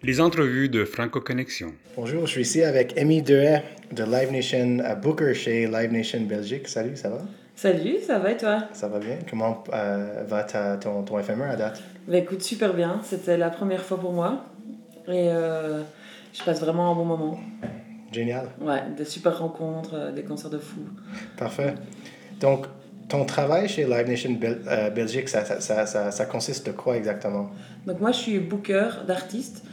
Les entrevues de Franco Connexion. Bonjour, je suis ici avec Amy Dehaye de Live Nation à Booker chez Live Nation Belgique. Salut, ça va? Salut, ça va et toi? Ça va bien. Comment euh, va ta, ton, ton éphémère à date? Bah écoute, super bien. C'était la première fois pour moi. Et euh, je passe vraiment un bon moment. Génial. Ouais, des super rencontres, euh, des concerts de fous. Parfait. Donc, ton travail chez Live Nation euh, Belgique, ça, ça, ça, ça, consiste de quoi exactement? Donc moi, je suis booker d'artistes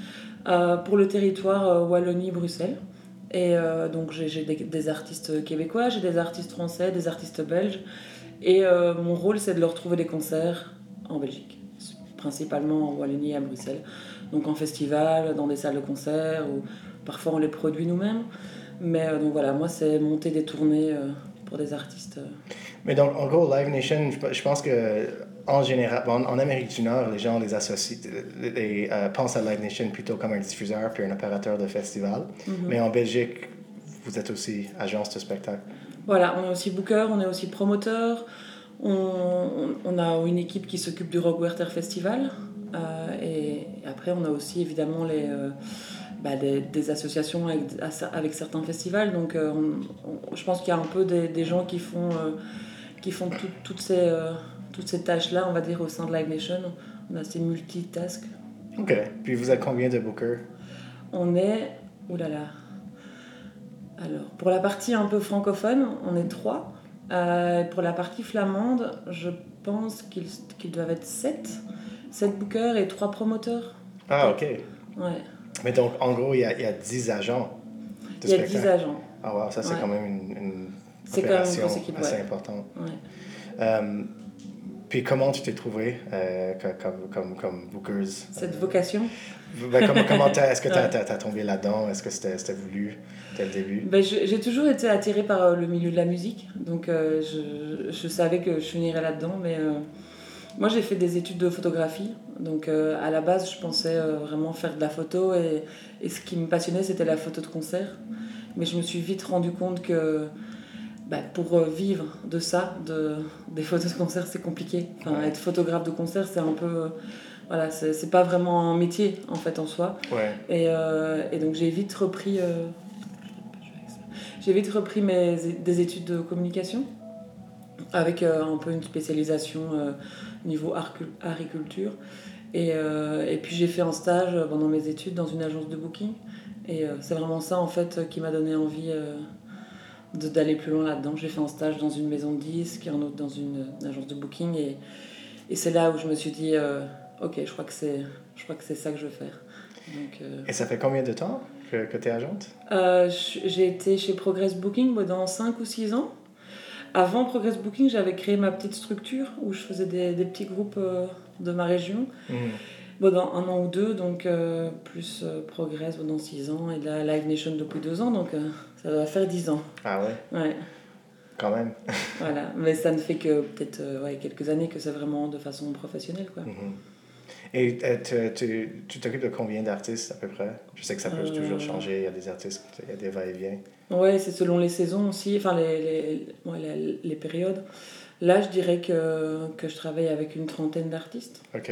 euh, pour le territoire euh, Wallonie-Bruxelles. Et donc j'ai des, des artistes québécois, j'ai des artistes français, des artistes belges. Et mon rôle, c'est de leur trouver des concerts en Belgique, principalement en Wallonie et à Bruxelles. Donc en festival, dans des salles de concert, ou parfois on les produit nous-mêmes. Mais donc voilà, moi, c'est monter des tournées pour des artistes. Mais donc, en gros, Live Nation, je, pense que en général, bon, en Amérique du Nord, les gens les associent, les, euh, pensent à Live Nation plutôt comme un diffuseur puis un opérateur de festival. Mais en Belgique, vous êtes aussi agence de spectacle. Voilà, on est aussi booker, on est aussi promoteur. On, on- a une équipe qui s'occupe du Rock Werther Festival. Euh, et après, on a aussi évidemment les, euh, bah, des, des associations avec, avec certains festivals. Donc, euh, on- on- je pense qu'il y a un peu des, des gens qui font, qui font tout- toutes ces, euh, toutes ces tâches-là, on va dire, au sein de Live Nation. On a ces multitask. OK. Puis vous êtes combien de bookers? On est. Ouh là là. Alors, pour la partie un peu francophone, on est trois. Euh, pour la partie flamande, je pense qu'ils qu'ils doivent être sept. Sept bookers et trois promoteurs. Ah, OK. Ouais. Mais donc, en gros, il y a, y a 10 agents Il y a spectacle. 10 agents. Ah, wow, ça, c'est Ouais. quand même une, une C'est quand même une opération grosse équipe, assez ouais. importante. Ouais. Euh, puis comment tu t'es trouvé euh, co- comme, comme, comme bookers? Cette vocation? Ben, comment, comment est-ce que tu as, Ouais. tombé là-dedans? Est-ce que c'était voulu dès le début? Ben, J'ai toujours été attirée par euh, le milieu de la musique. Donc, euh, je, je savais que je finirais là-dedans. Mais euh, moi, j'ai fait des études de photographie. Donc, euh, à la base, je pensais euh, vraiment faire de la photo. Et, et ce qui me passionnait, c'était la photo de concert. Mais je me suis vite rendu compte que bah, pour euh, vivre de ça, de, des photos de concert, c'est compliqué. Enfin, Ouais. Être photographe de concert, c'est un peu. voilà, c'est pas vraiment un métier en fait en soi. Ouais. Et, euh, et donc j'ai vite repris, euh, j'ai vite repris mes, des études de communication avec euh, un peu une spécialisation niveau agriculture. Et, et puis j'ai fait un stage pendant mes études dans une agence de booking. Et c'est vraiment ça en fait qui m'a donné envie d'aller plus loin là-dedans. J'ai fait un stage dans une maison de disques, un autre dans une, une agence de booking. Et, et c'est là où je me suis dit, euh, ok, je crois que c'est je crois que c'est ça que je veux faire. Donc, euh, Et ça fait combien de temps que, que tu es agente? euh, j'ai été chez Progress Booking pendant 5 ou 6 ans. Avant Progress Booking, j'avais créé ma petite structure où je faisais des, des petits groupes de ma région. Mhm. Pendant un an ou deux, donc plus Progress pendant 6 ans et la Live Nation depuis 2 ans, donc ça va faire 10 ans. Ah ouais, Ouais, quand même. voilà. Mais ça ne fait que peut-être euh, ouais, quelques années que c'est vraiment de façon professionnelle. Quoi. Mhm. Et euh, tu- t'occupes de combien d'artistes à peu près? Je sais que ça peut Euh. toujours changer, il y a des artistes, il y a des va-et-vient. Ouais, c'est selon les saisons aussi, enfin les, les, ouais, les, les périodes. Là, je dirais que, que je travaille avec une trentaine d'artistes. OK.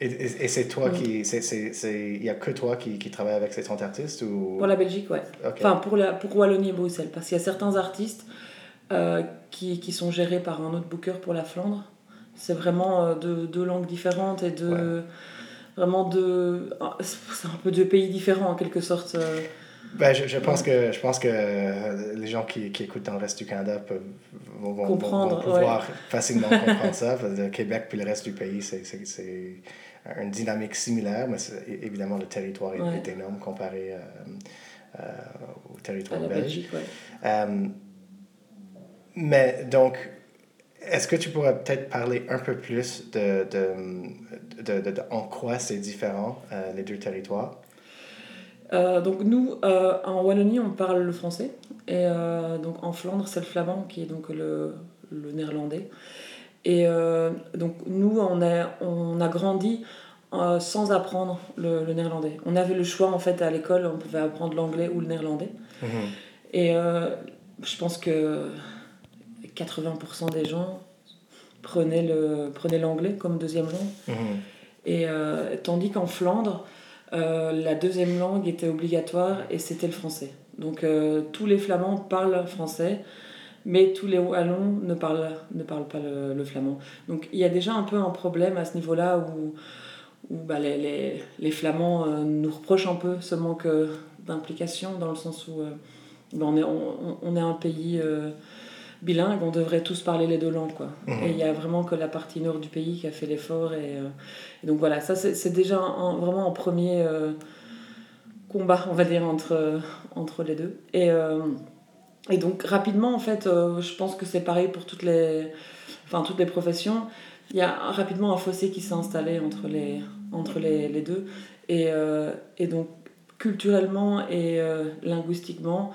Et, et, et c'est toi Mm. qui. Il n'y a que toi qui, qui travaille avec ces 30 artistes ou? Pour la Belgique, ouais. Enfin, pour, la, pour Wallonie et Bruxelles. Parce qu'il y a certains artistes euh, qui, qui sont gérés par un autre booker pour la Flandre. C'est vraiment euh, deux, deux langues différentes et deux. Vraiment deux. C'est un peu deux pays différents en quelque sorte. euh. Ben, je, je, pense que, je pense que les gens qui, qui écoutent dans le reste du Canada peuvent, vont, vont- Comprendre, vont pouvoir facilement comprendre ça. Parce que le Québec puis le reste du pays, c'est une dynamique similaire, mais évidemment, le territoire est, Ouais. est énorme comparé euh, euh, au territoire la belge. Belgique, ouais. Euh, mais donc, est-ce que tu pourrais peut-être parler un peu plus de, de, de, de- de en quoi c'est différent, les deux territoires? Euh, donc nous, euh, en Wallonie, on parle le français. Et euh, donc en Flandre, c'est le flamand qui est donc le, le néerlandais. Et euh, donc nous, on a, on a grandi euh, sans apprendre le, le néerlandais. On avait le choix en fait à l'école, on pouvait apprendre l'anglais ou le néerlandais. Et euh, je pense que 80% des gens prenaient le- prenaient l'anglais comme deuxième langue. Mhm. Et tandis qu'en Flandre, la deuxième langue était obligatoire et c'était le français. Donc tous les Flamands parlent français, mais tous les Wallons ne parlent, ne parlent pas le, flamand. Donc il y a déjà un peu un problème à ce niveau-là où, où bah, les, les, les, Flamands nous reprochent un peu ce manque d'implication, dans le sens où bah, on, est, on, on, est un pays bilingue, on devrait tous parler les deux langues. Quoi. Mhm. Et il y a vraiment que la partie nord du pays qui a fait l'effort. Et, euh, donc voilà, ça c'est déjà vraiment un premier euh, combat, on va dire, entre, entre les deux. Et, euh, et donc rapidement, en fait, je pense que c'est pareil pour toutes les, enfin, toutes les professions. Il y a rapidement un fossé qui s'est installé entre les, entre les, les deux. Et, et donc culturellement et linguistiquement,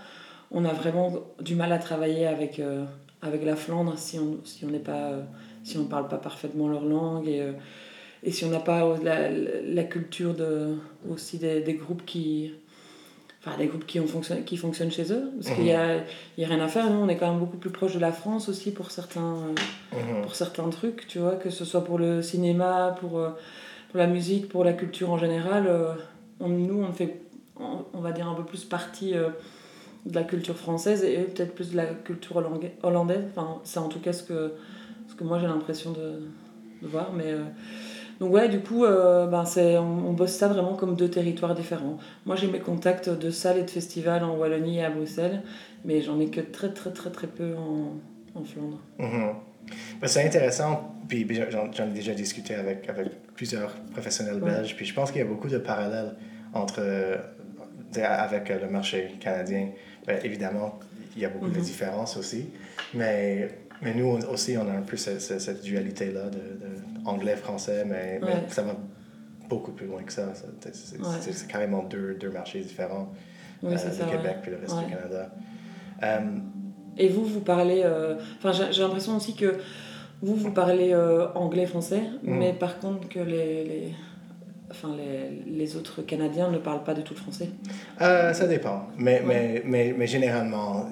on a vraiment du mal à travailler avec, euh, avec la Flandre si on si on euh, si parle pas parfaitement leur langue et, euh, et si on n'a pas la, la, culture de aussi des, des, groupes qui enfin des groupes qui ont fonctionné qui fonctionnent chez eux parce qu'il y a, il y a rien à faire nous on est quand même beaucoup plus proche de la France aussi pour certains mhm. pour certains trucs tu vois que ce soit pour le cinéma pour pour la musique pour la culture en général on, nous on fait on, on, va dire un peu plus partie de la culture française et peut-être plus de la culture hollandaise. Enfin, c'est en tout cas ce que, ce que moi j'ai l'impression de, de, voir. Mais, euh, donc ouais, du coup, euh, ben c'est, on, bosse ça vraiment comme deux territoires différents. Moi j'ai mes contacts de salles et de festivals en Wallonie et à Bruxelles, mais j'en ai que très très très très peu en, en Flandre. Mm-hmm. Ben, c'est intéressant, puis j'en, ai déjà discuté avec, avec plusieurs professionnels belges, puis je pense qu'il y a beaucoup de parallèles entre avec le marché canadien. Ben, évidemment, il y a beaucoup de mhm. différences aussi. Mais, mais nous aussi, on a un peu cette, cette dualité-là de, de anglais-français, mais, mais, ça va beaucoup plus loin que ça. C'est carrément deux, deux, marchés différents, oui, euh, le Québec puis le reste du Canada. Euh, Et vous, vous parlez... Euh, enfin, j'ai l'impression aussi que vous, vous parlez anglais-français, mm. mais par contre que les... les enfin, les, les, autres Canadiens ne parlent pas du tout le français euh, Ça dépend. Mais, mais, mais, mais, généralement,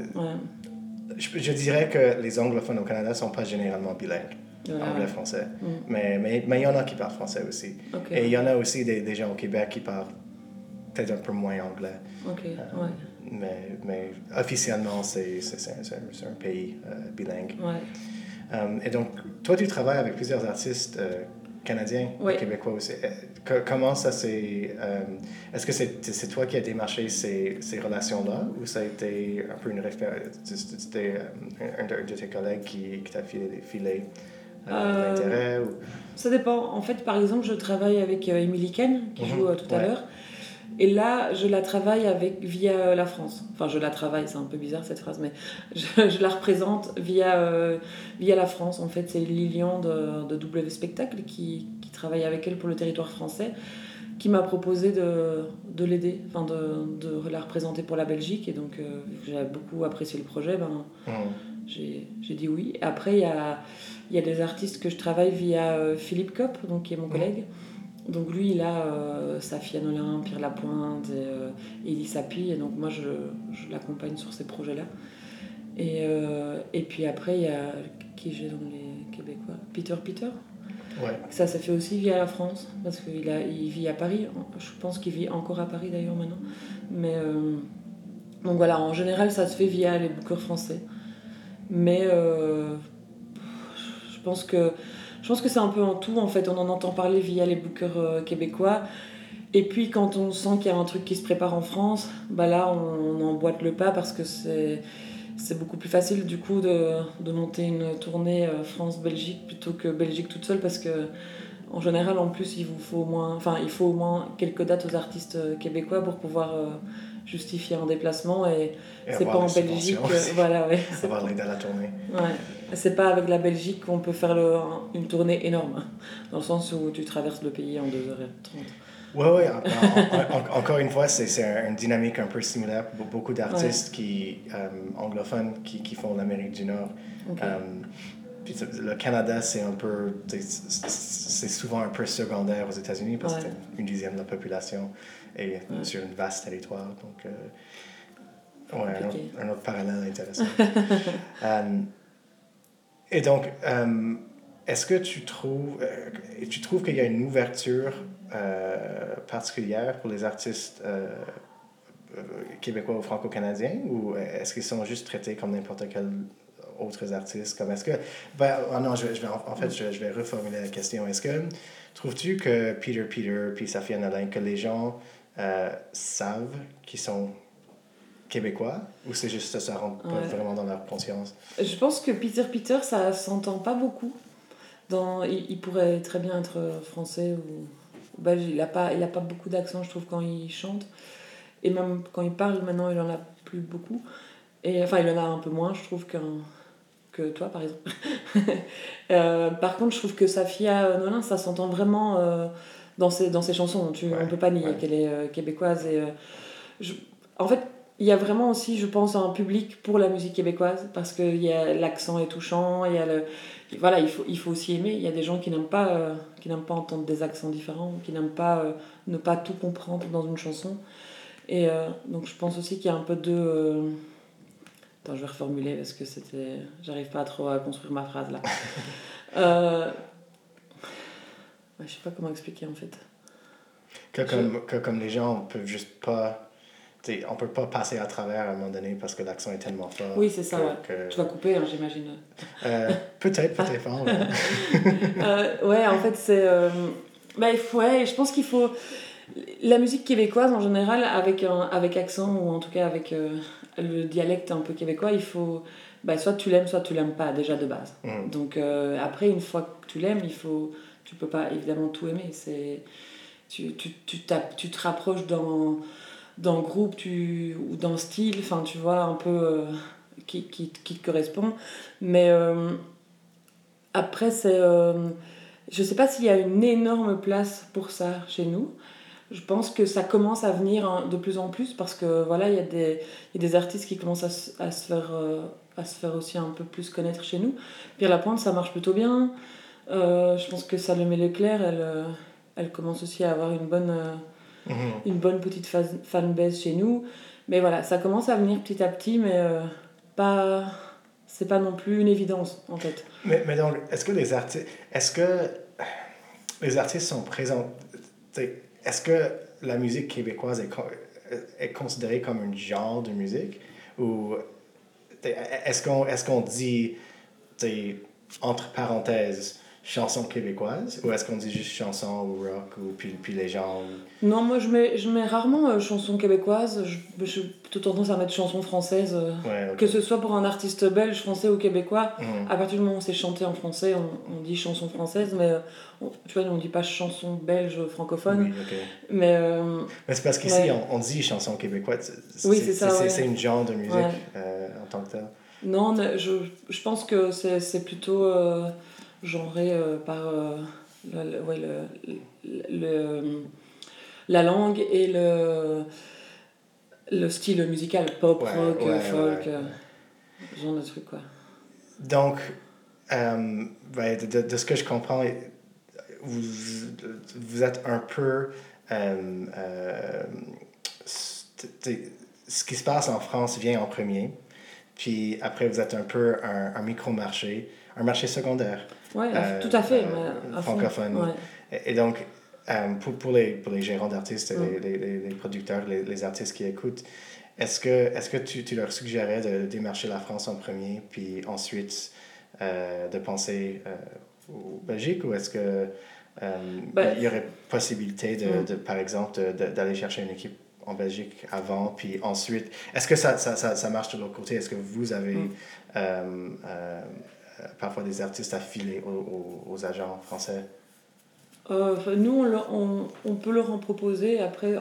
je, je, dirais que les anglophones au Canada ne sont pas généralement bilingues. Anglais-français. Mm. Mais il mais, mais, y en a qui parlent français aussi. Et il y en a aussi des, des, gens au Québec qui parlent peut-être un peu moins anglais. Euh, mais, mais officiellement, c'est un, un, pays euh, bilingue. et donc, toi, tu travailles avec plusieurs artistes canadiens et québécois aussi comment ça s'est. Euh, est-ce que c'est toi qui as démarché ces, ces relations-là ou ça a été un peu une référence C'était euh, un, de, tes collègues qui, qui t'a filé, filé euh, l'intérêt ou... Ça dépend. En fait, par exemple, je travaille avec Emily Ken, qui mhm. joue tout à l'heure. Et là, je la travaille avec, via la France. Enfin, je la travaille, c'est un peu bizarre cette phrase, mais je, je la représente via, via la France. En fait, c'est Lilian de, de W Spectacle qui, travaille avec elle pour le territoire français, qui m'a proposé de, de l'aider, enfin de, de, la représenter pour la Belgique. Et donc, euh, j'ai beaucoup apprécié le projet, ben, mmh. j'ai dit oui. Après, il y a, y a des artistes que je travaille via euh, Philippe Kopp, donc, qui est mon mmh. Donc lui, il a euh, Safia Nolin, Pierre Lapointe et Elie Sapi. Et donc moi, je, je l'accompagne sur ces projets-là. Et, et puis après, il y a qui j'ai dans les Québécois? Peter Peter? Ça, ça fait aussi via la France, parce qu'il il vit à Paris. Je pense qu'il vit encore à Paris d'ailleurs maintenant. Mais, euh, donc voilà, en général, ça se fait via les bookers français. Mais euh, je pense que, je pense que c'est un peu en tout. En fait, on en entend parler via les bookers euh, québécois. Et puis quand on sent qu'il y a un truc qui se prépare en France, bah là, on, emboîte le pas parce que c'est c'est beaucoup plus facile du coup de, de monter une tournée euh, France-Belgique plutôt que Belgique toute seule parce que en général en plus il vous faut au moins enfin il faut au moins quelques dates aux artistes euh, québécois pour pouvoir justifier un déplacement et, c'est pas en Belgique voilà ouais, avoir à la tournée. Ouais. C'est pas avec la Belgique qu'on peut faire le, une tournée énorme dans le sens où tu traverses le pays en 2h30 oui, oui. encore une fois, c'est une dynamique un peu similaire. Pour beaucoup d'artistes qui euh, anglophones qui, qui font l'Amérique du Nord. Euh, puis le Canada, c'est un peu. C'est souvent un peu secondaire aux États-Unis parce que c'est une dixième de la population et sur une vaste territoire. Donc, euh, ouais, un, autre, parallèle intéressant. et donc, est-ce que tu trouves, tu trouves qu'il y a une ouverture particulière pour les artistes québécois ou franco-canadiens ou est-ce qu'ils sont juste traités comme n'importe quel autres artistes comme est-ce que ben, oh non je, je vais, en, fait je, je, vais reformuler la question est-ce que trouves-tu que Peter Peter puis Safia Nolin que les gens euh, savent qu'ils sont québécois ou c'est juste que ça rentre pas vraiment dans leur conscience? Je pense que Peter Peter ça s'entend pas beaucoup. Dans il, il, pourrait très bien être français ou belge. Il a pas il a pas beaucoup d'accent je trouve quand il chante. Et même quand il parle maintenant il en a plus beaucoup. Et enfin il en a un peu moins je trouve qu'un que toi, par exemple. euh, par contre, je trouve que Safia Nolin, ça s'entend vraiment euh, dans, ses, dans ses chansons. Tu, ouais, on ne peut pas nier ouais. qu'elle est euh, québécoise. Et, je, en fait, il y a vraiment aussi, je pense, un public pour la musique québécoise parce que l'accent est touchant. Y a le, voilà, il faut, il faut aussi aimer. Il y a des gens qui n'aiment pas, qui n'aiment pas entendre des accents différents, qui n'aiment pas ne pas tout comprendre dans une chanson. Et donc, je pense aussi qu'il y a un peu de Attends, je vais reformuler parce que c'était. J'arrive pas trop à construire ma phrase là. euh... ouais, je sais pas comment expliquer en fait. Que comme, je... que comme les gens peuvent juste pas. T'sais, on peut pas passer à travers à un moment donné parce que l'accent est tellement fort. Oui, c'est ça, que, ouais. Que... Tu vas couper, hein, j'imagine. Euh, peut-être, peut-être pas. Ouais. euh, ouais, en fait, c'est. Euh... Bah, ouais, je pense qu'il faut. La musique québécoise en général, avec, un, avec accent ou en tout cas avec euh, le dialecte un peu québécois, il faut. Bah, soit tu l'aimes, soit tu l'aimes pas, déjà de base. Mm. Donc euh, après, une fois que tu l'aimes, il faut. Tu peux pas évidemment tout aimer. C'est. Tu, tu, tu, tu te rapproches dans, dans groupe tu, ou dans le style, enfin tu vois, un peu euh, qui, qui, qui te correspond. Mais euh, après, c'est. Je sais pas s'il y a une énorme place pour ça chez nous je pense que ça commence à venir de plus en plus parce que voilà, il y, a des, y a des artistes qui commencent à, à se faire, euh, à se faire aussi un peu plus connaître chez nous. Pierre Lapointe, ça marche plutôt bien. Euh, je pense que Salomé Leclerc, elle, euh, elle commence aussi à avoir une bonne, mm -hmm. une bonne petite fanbase chez nous. Mais voilà, ça commence à venir petit à petit, mais pas. C'est pas non plus une évidence, en fait. Mais, mais donc, est-ce que les artistes. Est-ce que les artistes sont présents est-ce que la musique québécoise est, est considérée comme un genre de musique? Ou est-ce qu'on est qu'on dit entre parenthèses chanson québécoise ou est-ce qu'on dit juste chanson ou rock ou puis, puis les gens Non, moi je mets, je mets rarement euh, chanson québécoise, je, je plutôt tendance à mettre chanson française, euh, ouais, okay. que ce soit pour un artiste belge, français ou québécois. Mm -hmm. À partir du moment où c'est chanté en français, on, on, dit chanson française, mais on, tu vois, on dit pas chanson belge francophone. Oui, okay. Mais, euh, mais c'est parce qu'ici ouais. on, on, dit chanson québécoise, oui, c'est ça. C'est ouais. une genre de musique euh, en tant que tel. Non, je, je pense que c'est plutôt euh, genré euh, par euh, le, ouais, le, le, la langue et le, le style musical, pop, ouais, rock, ouais, folk, ouais, genre de truc quoi. Donc, euh, de, de, de, ce que je comprends, vous, vous êtes un peu... Euh, ce qui se passe en France vient en premier, puis après vous êtes un peu un, un micro-marché, un marché secondaire. Oui, euh, tout à fait. Euh, francophone. Ouais. Et, et, donc, euh, pour, pour, les, pour les gérants d'artistes, Mm. les, les, les, producteurs, les, les artistes qui écoutent, est-ce que, est que tu, tu leur suggérais de démarcher la France en premier, puis ensuite euh, de penser euh, au Belgique, ou est-ce que Ben, il y aurait possibilité, de, Mm. de par exemple, d'aller chercher une équipe en Belgique avant, puis ensuite, est-ce que ça, ça, ça, ça marche de l'autre côté? Est-ce que vous avez Mm. Euh, parfois des artistes affiliés aux, aux, aux agents français? Euh, nous, on, leur, on, on, peut leur en proposer. Après,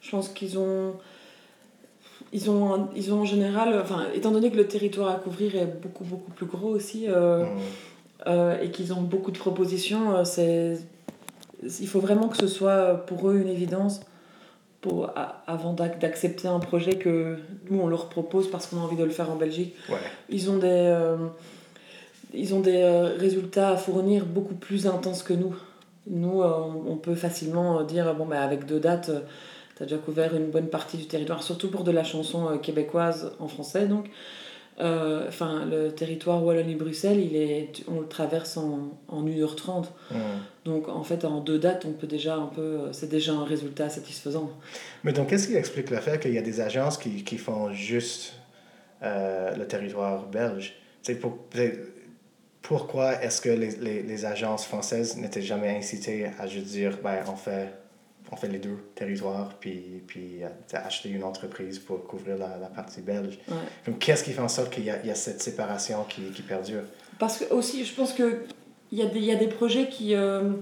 je pense qu'ils ont, ils ont, ils ont en général, enfin, étant donné que le territoire à couvrir est beaucoup, beaucoup plus gros aussi, euh, mmh. et qu'ils ont beaucoup de propositions, c'est, il faut vraiment que ce soit pour eux une évidence pour, avant d'accepter un projet que nous, on leur propose parce qu'on a envie de le faire en Belgique. Ouais. Ils ont des euh, ils ont des euh, résultats à fournir beaucoup plus intenses que nous. Nous, euh, on peut facilement dire, bon, bah, avec deux dates, tu as déjà couvert une bonne partie du territoire, surtout pour de la chanson québécoise en français. Donc, euh, enfin, le territoire Wallonie-Bruxelles, il est, on le traverse en, en 1h30. Mm. Donc, en fait, en deux dates, on peut déjà un peu. C'est déjà un résultat satisfaisant. Mais donc, qu'est-ce qui explique le fait qu'il y a des agences qui, qui font juste euh, le territoire belge? Pour, pourquoi est-ce que les, les, les agences françaises n'étaient jamais incitées à juste dire, ben, on fait, on fait les deux territoires, puis, puis euh, acheter une entreprise pour couvrir la, la partie belge? Ouais. Qu'est-ce qui fait en sorte qu'il y y a cette séparation qui, qui perdure? Parce que aussi, je pense qu'il y, a des- y a des projets qui, euh,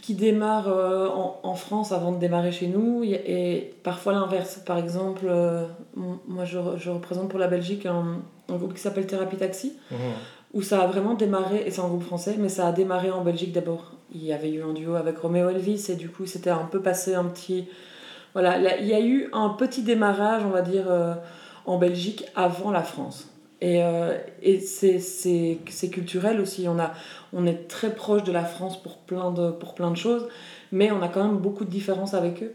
qui démarrent euh, en, en France avant de démarrer chez nous, et parfois l'inverse. Par exemple, euh, moi je, je représente pour la Belgique un, un groupe qui s'appelle Thérapie Taxi, où ça a vraiment démarré, et c'est un groupe français, mais ça a démarré en Belgique d'abord. Il y avait eu un duo avec Roméo Elvis, et du coup c'était un peu passé un petit... Voilà, là, il y a eu un petit démarrage, on va dire, euh, en Belgique avant la France. Et, euh, et c'est, c'est, c'est culturel aussi. On, a, on est très proche de la France pour plein de, pour plein de choses, mais on a quand même beaucoup de différences avec eux.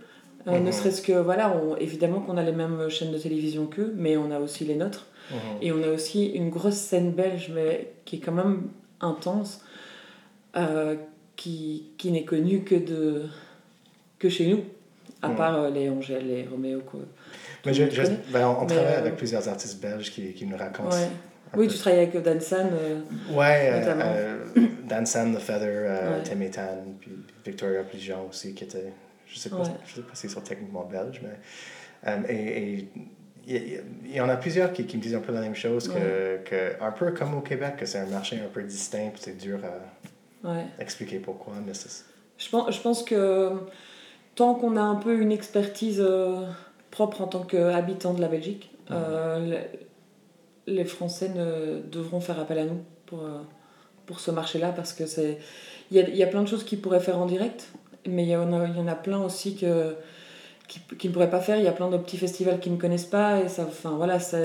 Euh, Mhm. Ne serait-ce que, voilà, on- évidemment qu'on a les mêmes chaînes de télévision qu'eux, mais on a aussi les nôtres. Mhm. Et on a aussi une grosse scène belge, mais qui est quand même intense, euh, qui, qui n'est connue que, de, que chez nous, à part euh, les Angèle et Roméo. Quoi. Mais je, ben, on, on Mais, travaille euh, avec plusieurs artistes belges qui, qui nous racontent. Ouais. Oui, peu. tu travailles avec Dan San. euh, Ouais, Notamment. Dan San, The Feather, Ouais. Etan, puis Victoria Pligeon aussi, qui était. Je sais pas, Ouais. je sais pas s'ils sont techniquement belges, mais. et et il y, en a plusieurs qui, qui me disent un peu la même chose, que, que un peu comme au Québec, que c'est un marché un peu distinct, c'est dur à ouais. expliquer pourquoi, mais. Je pense, je pense que tant qu'on a un peu une expertise euh, propre en tant qu'habitant de la Belgique, euh, les, Français ne, devront faire appel à nous pour, euh, pour ce marché-là parce que c'est il y a, y a plein de choses qu'ils pourraient faire en direct, mais il y en a, il y en a plein aussi que, qui, qui ne pourraient pas faire. Il y a plein de petits festivals qui ne connaissent pas. Et ça, enfin, voilà, ça-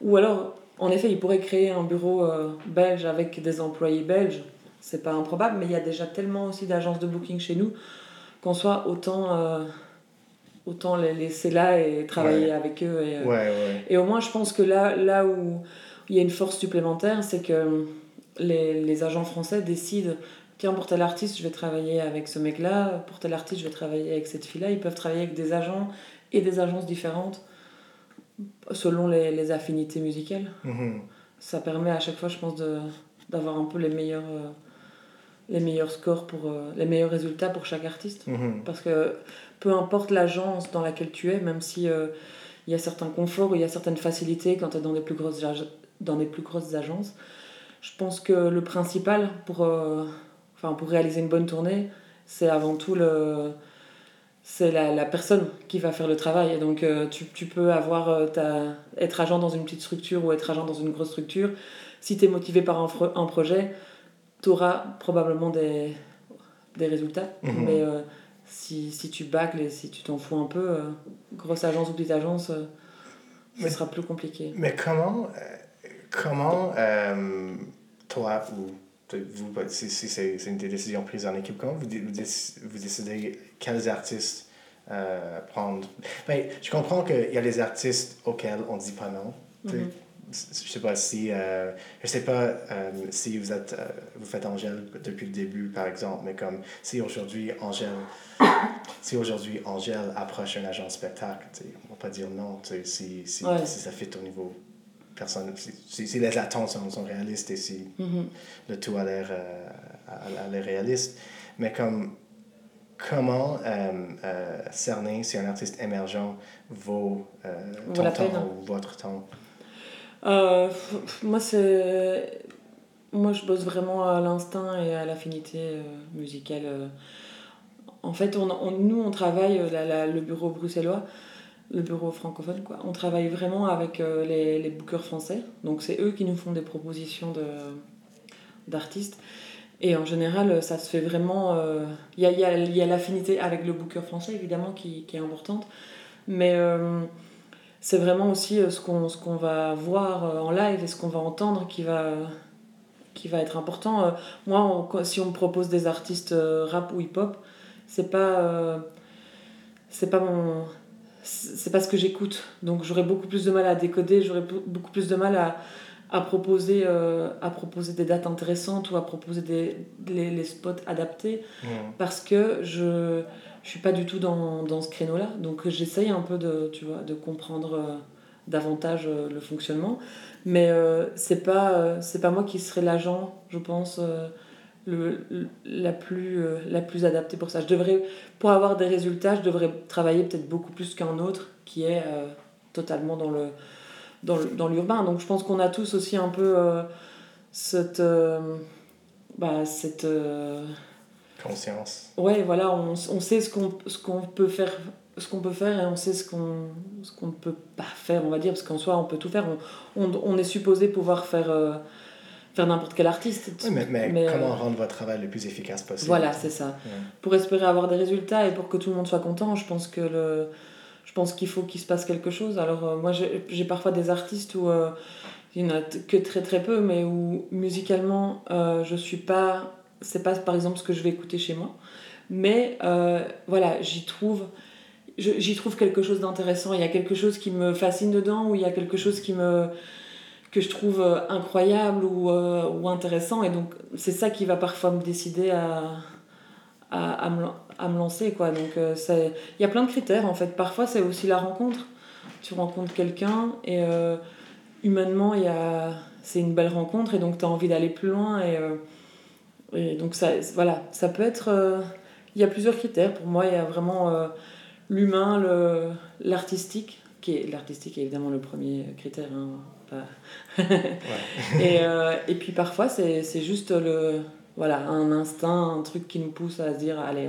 ou alors, en effet, ils pourraient créer un bureau euh, belge avec des employés belges. C'est pas improbable, mais il y a déjà tellement aussi d'agences de booking chez nous qu'en soit autant, euh, autant les laisser là et travailler Ouais. avec eux. Et, euh, Ouais, ouais. et au moins, je pense que là, là où il y a une force supplémentaire, c'est que les, les agents français décident tiens, pour tel artiste, je vais travailler avec ce mec-là, pour tel artiste, je vais travailler avec cette fille-là. Ils peuvent travailler avec des agents et des agences différentes selon les, les affinités musicales. Mhm. Ça permet à chaque fois, je pense, d'avoir un peu les meilleurs, euh, les meilleurs scores, pour, euh, les meilleurs résultats pour chaque artiste. Mhm. Parce que peu importe l'agence dans laquelle tu es, même si euh, il y a certains conforts ou il y a certaines facilités quand tu es dans des plus grosses dans des plus grosses agences, je pense que le principal pour, euh, enfin, pour réaliser une bonne tournée, c'est avant tout le c'est la, la personne qui va faire le travail. Et donc, euh, tu, tu peux avoir euh, ta, être agent dans une petite structure ou être agent dans une grosse structure. Si tu es motivé par un, un projet, tu auras probablement des, des résultats. Mhm. Mais euh, si, si tu bâcles et si tu t'en fous un peu, grosse agence ou petite agence, ce sera plus compliqué. Mais comment, comment toi ou c'est une des décisions prises en équipe, comment vous, vous, déc- vous décidez quels artistes euh, prendre? Ben, Je comprends qu'il y a les artistes auxquels on ne dit pas non. sais. Mhm. Je sais pas si euh, je sais pas euh, si vous êtes vous faites Angèle depuis le début par exemple mais comme si aujourd'hui Angèle si aujourd'hui Angèle approche un agent spectacle on va pas dire non si, si, Ouais. si ça fit au niveau personne si, si, les attentes sont, sont réalistes et si Mhm. le tout a l'air euh, réaliste mais comme comment euh, euh, cerner si un artiste émergent vaut euh, ton temps peine. ou votre temps? Moi, c'est. Moi, je bosse vraiment à l'instinct et à l'affinité musicale. En fait, on, on- nous, on travaille, la- la- le bureau bruxellois, le bureau francophone, quoi. On travaille vraiment avec euh, les, les bookers français. Donc, c'est eux qui nous font des propositions de, d'artistes. Et en général, ça se fait vraiment. euh, Il y a, y a, y a l'affinité avec le booker français, évidemment, qui, qui est importante. Mais. euh, c'est vraiment aussi euh, ce qu'on va voir euh, en live et ce qu'on va entendre qui va qui va être important Euh, moi si on me propose des artistes euh, rap ou hip hop c'est pas euh, c'est pas mon c'est pas ce que j'écoute. Donc j'aurais beaucoup plus de mal à décoder, j'aurais beaucoup plus de mal à, à proposer, euh, à proposer des dates intéressantes ou à proposer des, les, les spots adaptés parce que je je suis pas du tout dans, dans ce créneau-là. Donc j'essaye un peu de, tu vois, de comprendre euh, davantage euh, le fonctionnement. Mais c'est pas, c'est pas moi qui serais l'agent, je pense, le, la, plus, la plus adaptée pour ça. Je devrais, pour avoir des résultats, je devrais travailler peut-être beaucoup plus qu'un autre qui est totalement dans le dans l'urbain. Donc je pense qu'on a tous aussi un peu euh, cette. Euh, bah, cette euh, Conscience. Ouais, voilà, on, on sait ce qu'on qu'on peut faire ce qu'on peut faire et on sait ce qu'on qu'on ne peut pas faire, on va dire, parce qu'en soi, on peut tout faire. On, on, on est supposé pouvoir faire, faire n'importe quel artiste. Oui, mais, mais, comment rendre votre travail le plus efficace possible? Voilà, c'est ça. Pour espérer avoir des résultats et pour que tout le monde soit content, je pense que le, je pense qu'il faut qu'il se passe quelque chose. Alors, euh, moi, j'ai parfois des artistes où euh, il n'y en a que très très peu, mais où musicalement, euh, je suis pas. C'est pas par exemple ce que je vais écouter chez moi. Mais voilà, j'y trouve. J'y trouve quelque chose d'intéressant. Il y a quelque chose qui me fascine dedans, ou il y a quelque chose qui me que je trouve incroyable ou, ou intéressant. Et donc, c'est ça qui va parfois me décider à, à, à, me, à me lancer. Quoi. Donc, euh, il y a plein de critères en fait. Parfois, c'est aussi la rencontre. Tu rencontres quelqu'un et euh, humainement, c'est une belle rencontre et donc tu as envie d'aller plus loin. Et, euh, et, donc, ça, voilà, ça peut être. Il y a plusieurs critères. Pour moi, il y a vraiment l'humain, l'artistique, qui l'artistique est évidemment le premier critère. Hein, et, et puis parfois, c'est juste le voilà, un instinct, un truc qui nous pousse à se dire, allez,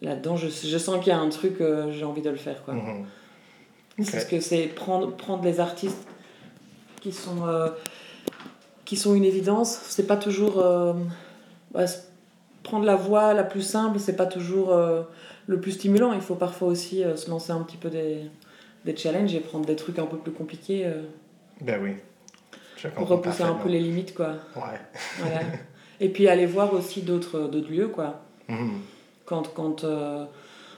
là-dedans, je, je sens qu'il y a un truc, euh, j'ai envie de le faire. Quoi. Mhm. Parce que c'est prendre, prendre les artistes qui sont, euh, qui sont une évidence, c'est pas toujours... Euh, bah, prendre la voie la plus simple, c'est pas toujours le plus stimulant. Il faut parfois aussi se lancer un petit peu des, des challenges et prendre des trucs un peu plus compliqués. Ben oui. pour repousser un peu les limites, quoi. Ouais. Voilà. Et puis aller voir aussi d'autres lieux, quoi. Mhm. Quand, quand euh,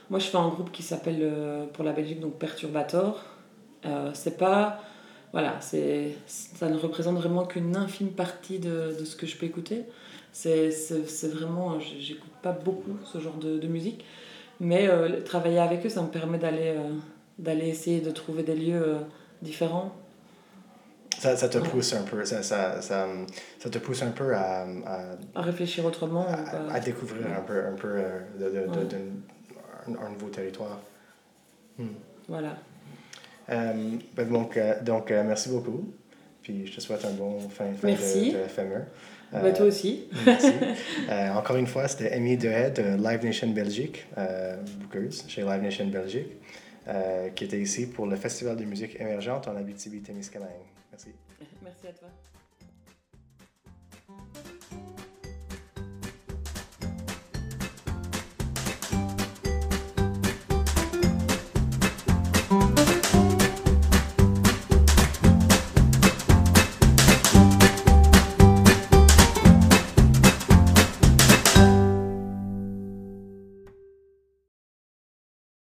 moi je fais un groupe qui s'appelle euh, pour la Belgique donc Perturbator, euh, c'est pas voilà, c'est ça ne représente vraiment qu'une infime partie de, de, ce que je peux écouter. C'est vraiment, j'écoute pas beaucoup ce genre de, de musique, mais travailler avec eux, ça me permet d'aller d'aller essayer de trouver des lieux différents ça, ça, te pousse un peu, ça, ça, ça, ça, te pousse un peu à... À, à réfléchir autrement. À, à découvrir un peu, un peu euh, de, de, de un, un, nouveau territoire. Hmm. Voilà. Euh, ben donc, euh, donc euh, merci beaucoup. Puis je te souhaite un bon fin, fin merci. de, de FME. Ben, toi aussi. merci. encore une fois, c'était Amy Dehaye de Live Nation Belgique, Bookers, chez Live Nation Belgique, qui était ici pour le Festival de musique émergente en Abitibi-Témiscamingue. Merci. À toi.